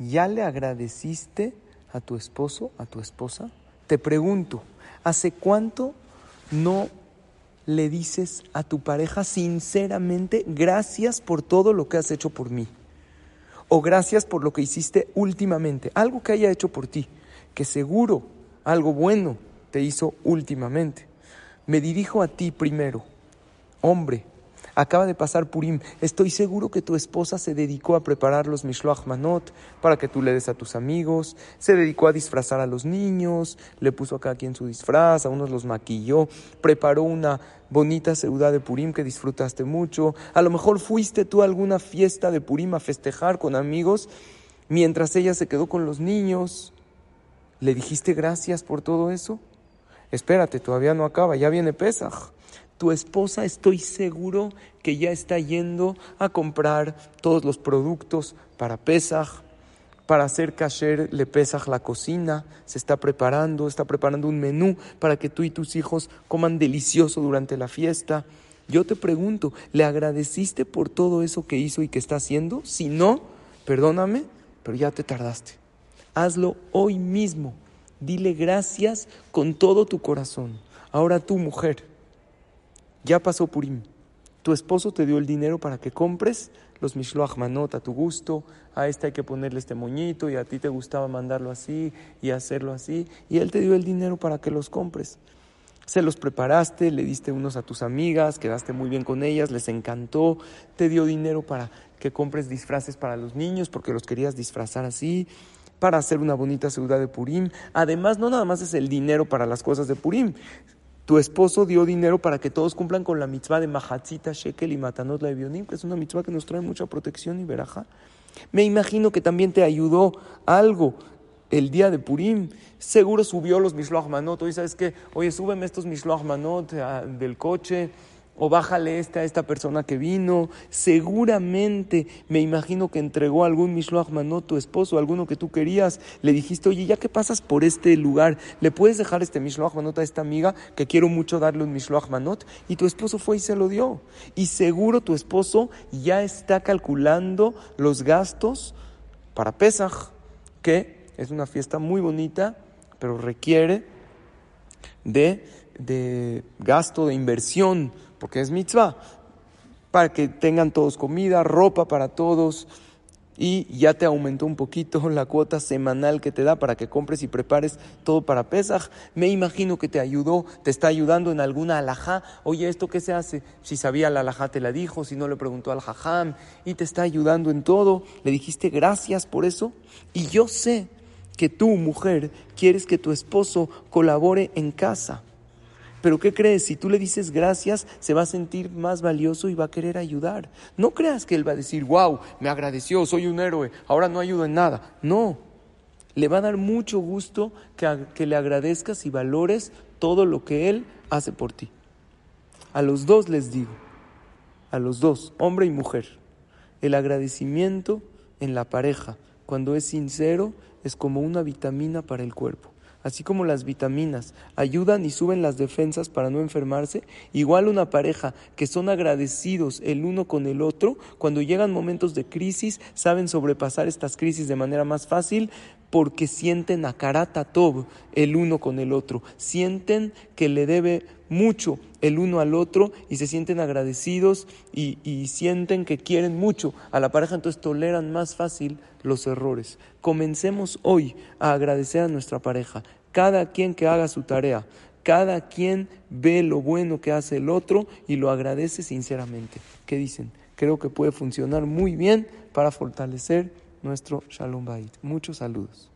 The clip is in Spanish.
¿ya le agradeciste a tu esposo, a tu esposa? Te pregunto, ¿hace cuánto no le dices a tu pareja sinceramente gracias por todo lo que has hecho por mí? O gracias por lo que hiciste últimamente, algo que haya hecho por ti, que seguro algo bueno te hizo últimamente. Me dirijo a ti primero, hombre, Acaba de pasar Purim. Estoy seguro que tu esposa se dedicó a preparar los Mishloach Manot para que tú le des a tus amigos. Se dedicó a disfrazar a los niños. Le puso a cada quien su disfraz. A unos los maquilló. Preparó una bonita ciudad de Purim que disfrutaste mucho. A lo mejor fuiste tú a alguna fiesta de Purim a festejar con amigos mientras ella se quedó con los niños. ¿Le dijiste gracias por todo eso? Espérate, todavía no acaba, ya viene Pesach tu esposa estoy seguro que ya está yendo a comprar todos los productos para Pesach, para hacer kasher le Pesach la cocina, se está preparando, está preparando un menú para que tú y tus hijos coman delicioso durante la fiesta. Yo te pregunto, ¿le agradeciste por todo eso que hizo y que está haciendo? Si no, perdóname, pero ya te tardaste. Hazlo hoy mismo. Dile gracias con todo tu corazón. Ahora tú, mujer, ya pasó Purim. Tu esposo te dio el dinero para que compres los Mishloach Manot a tu gusto. A este hay que ponerle este moñito y a ti te gustaba mandarlo así y hacerlo así. Y él te dio el dinero para que los compres. Se los preparaste, le diste unos a tus amigas, quedaste muy bien con ellas, les encantó. Te dio dinero para que compres disfraces para los niños porque los querías disfrazar así para hacer una bonita ciudad de Purim. Además, no nada más es el dinero para las cosas de Purim, tu esposo dio dinero para que todos cumplan con la mitzvah de Mahatzita, Shekel y Matanot la que es una mitzvah que nos trae mucha protección y veraja. Me imagino que también te ayudó algo el día de Purim. Seguro subió los Mishloach Manot. Oye, ¿sabes qué? Oye, súbeme estos Mishloach Manot ah, del coche o bájale este a esta persona que vino. Seguramente me imagino que entregó algún Mishloach Manot tu esposo, alguno que tú querías. Le dijiste, oye, ya que pasas por este lugar, ¿le puedes dejar este Mishloach Manot a esta amiga que quiero mucho darle un Mishloach Manot? Y tu esposo fue y se lo dio. Y seguro tu esposo ya está calculando los gastos para Pesach, que es una fiesta muy bonita, pero requiere de, de gasto, de inversión porque es mitzvah, para que tengan todos comida, ropa para todos, y ya te aumentó un poquito la cuota semanal que te da para que compres y prepares todo para Pesach. Me imagino que te ayudó, te está ayudando en alguna alajá. Oye, ¿esto qué se hace? Si sabía la alajá te la dijo, si no le preguntó al jajam y te está ayudando en todo. Le dijiste gracias por eso. Y yo sé que tú, mujer, quieres que tu esposo colabore en casa. Pero ¿qué crees? Si tú le dices gracias, se va a sentir más valioso y va a querer ayudar. No creas que él va a decir, wow, me agradeció, soy un héroe, ahora no ayudo en nada. No, le va a dar mucho gusto que, que le agradezcas y valores todo lo que él hace por ti. A los dos les digo, a los dos, hombre y mujer, el agradecimiento en la pareja, cuando es sincero, es como una vitamina para el cuerpo así como las vitaminas, ayudan y suben las defensas para no enfermarse, igual una pareja que son agradecidos el uno con el otro, cuando llegan momentos de crisis, saben sobrepasar estas crisis de manera más fácil porque sienten a karata el uno con el otro, sienten que le debe mucho el uno al otro y se sienten agradecidos y, y, sienten que quieren mucho a la pareja, entonces toleran más fácil los errores. Comencemos hoy a agradecer a nuestra pareja, cada quien que haga su tarea, cada quien ve lo bueno que hace el otro y lo agradece sinceramente. ¿Qué dicen? Creo que puede funcionar muy bien para fortalecer nuestro Shalom Bait. Muchos saludos.